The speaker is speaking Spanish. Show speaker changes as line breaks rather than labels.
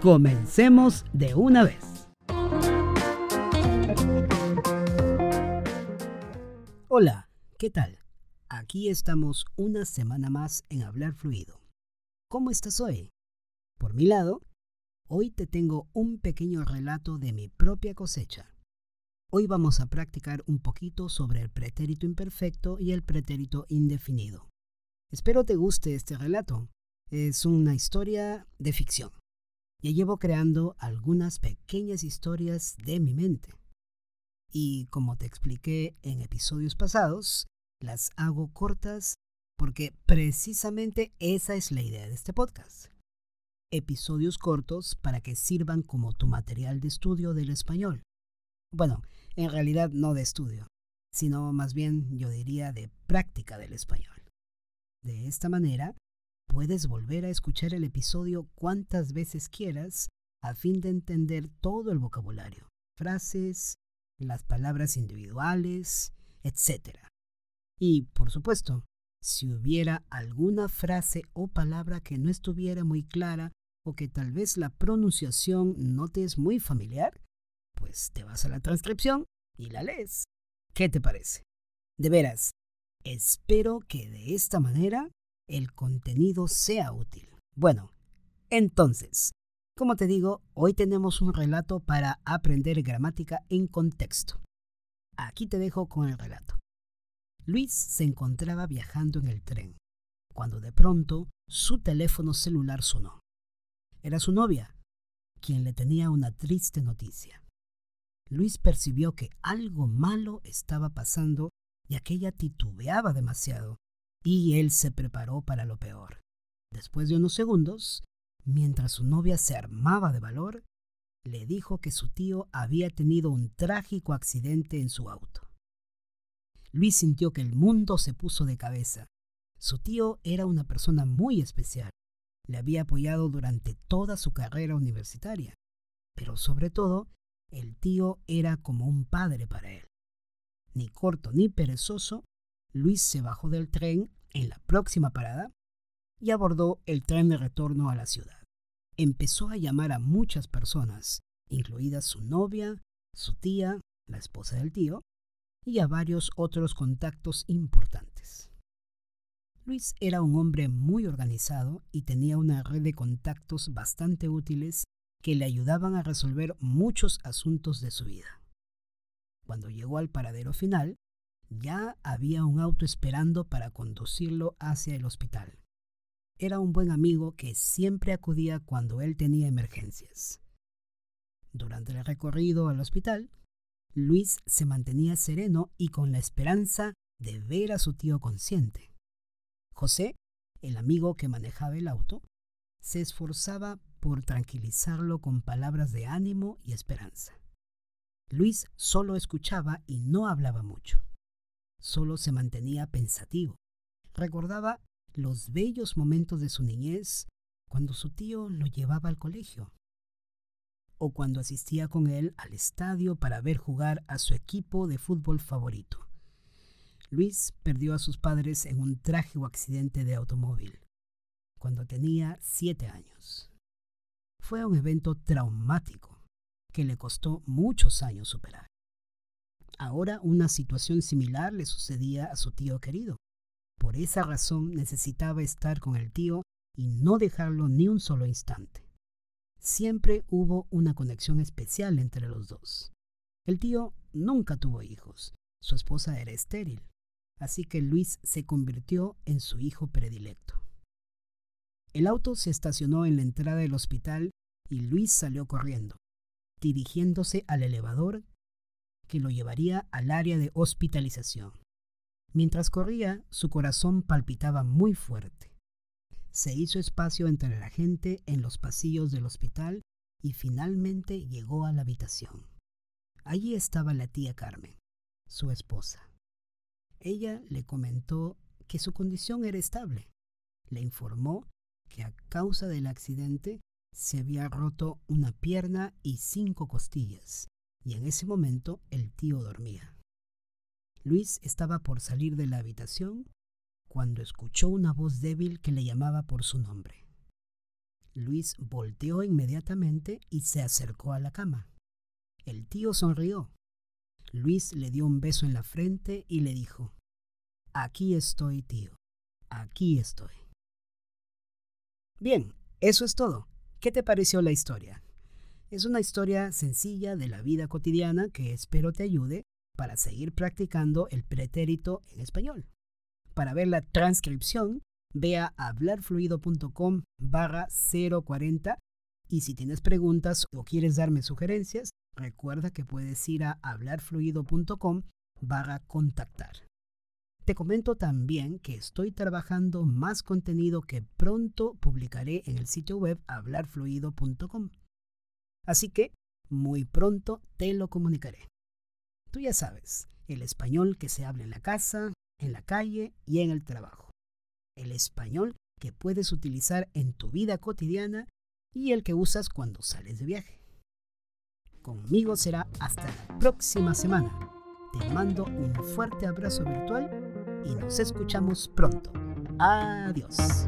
comencemos de una vez. Hola, ¿qué tal? Aquí estamos una semana más en Hablar Fluido. ¿Cómo estás hoy? Por mi lado, hoy te tengo un pequeño relato de mi propia cosecha. Hoy vamos a practicar un poquito sobre el pretérito imperfecto y el pretérito indefinido. Espero te guste este relato. Es una historia de ficción. Ya llevo creando algunas pequeñas historias de mi mente. Y como te expliqué en episodios pasados, las hago cortas porque precisamente esa es la idea de este podcast. Episodios cortos para que sirvan como tu material de estudio del español. Bueno, en realidad no de estudio, sino más bien yo diría de práctica del español. De esta manera, puedes volver a escuchar el episodio cuantas veces quieras a fin de entender todo el vocabulario, frases, las palabras individuales, etc. Y, por supuesto, si hubiera alguna frase o palabra que no estuviera muy clara o que tal vez la pronunciación no te es muy familiar, pues te vas a la transcripción y la lees. ¿Qué te parece? De veras, espero que de esta manera el contenido sea útil. Bueno, entonces, como te digo, hoy tenemos un relato para aprender gramática en contexto. Aquí te dejo con el relato. Luis se encontraba viajando en el tren, cuando de pronto su teléfono celular sonó. Era su novia, quien le tenía una triste noticia. Luis percibió que algo malo estaba pasando y aquella titubeaba demasiado, y él se preparó para lo peor. Después de unos segundos, mientras su novia se armaba de valor, le dijo que su tío había tenido un trágico accidente en su auto. Luis sintió que el mundo se puso de cabeza. Su tío era una persona muy especial. Le había apoyado durante toda su carrera universitaria. Pero sobre todo, el tío era como un padre para él. Ni corto ni perezoso, Luis se bajó del tren en la próxima parada y abordó el tren de retorno a la ciudad. Empezó a llamar a muchas personas, incluidas su novia, su tía, la esposa del tío, y a varios otros contactos importantes. Luis era un hombre muy organizado y tenía una red de contactos bastante útiles que le ayudaban a resolver muchos asuntos de su vida. Cuando llegó al paradero final, ya había un auto esperando para conducirlo hacia el hospital. Era un buen amigo que siempre acudía cuando él tenía emergencias. Durante el recorrido al hospital, Luis se mantenía sereno y con la esperanza de ver a su tío consciente. José, el amigo que manejaba el auto, se esforzaba por tranquilizarlo con palabras de ánimo y esperanza. Luis solo escuchaba y no hablaba mucho solo se mantenía pensativo. Recordaba los bellos momentos de su niñez cuando su tío lo llevaba al colegio o cuando asistía con él al estadio para ver jugar a su equipo de fútbol favorito. Luis perdió a sus padres en un trágico accidente de automóvil cuando tenía siete años. Fue un evento traumático que le costó muchos años superar. Ahora una situación similar le sucedía a su tío querido. Por esa razón necesitaba estar con el tío y no dejarlo ni un solo instante. Siempre hubo una conexión especial entre los dos. El tío nunca tuvo hijos, su esposa era estéril, así que Luis se convirtió en su hijo predilecto. El auto se estacionó en la entrada del hospital y Luis salió corriendo, dirigiéndose al elevador que lo llevaría al área de hospitalización. Mientras corría, su corazón palpitaba muy fuerte. Se hizo espacio entre la gente en los pasillos del hospital y finalmente llegó a la habitación. Allí estaba la tía Carmen, su esposa. Ella le comentó que su condición era estable. Le informó que a causa del accidente se había roto una pierna y cinco costillas, y en ese momento el tío dormía. Luis estaba por salir de la habitación cuando escuchó una voz débil que le llamaba por su nombre. Luis volteó inmediatamente y se acercó a la cama. El tío sonrió. Luis le dio un beso en la frente y le dijo, Aquí estoy, tío. Aquí estoy. Bien, eso es todo. ¿Qué te pareció la historia? Es una historia sencilla de la vida cotidiana que espero te ayude para seguir practicando el pretérito en español. Para ver la transcripción, ve a hablarfluido.com barra 040 y si tienes preguntas o quieres darme sugerencias, recuerda que puedes ir a hablarfluido.com barra contactar. Te comento también que estoy trabajando más contenido que pronto publicaré en el sitio web hablarfluido.com. Así que muy pronto te lo comunicaré. Tú ya sabes, el español que se habla en la casa, en la calle y en el trabajo. El español que puedes utilizar en tu vida cotidiana y el que usas cuando sales de viaje. Conmigo será hasta la próxima semana. Te mando un fuerte abrazo virtual y nos escuchamos pronto. Adiós.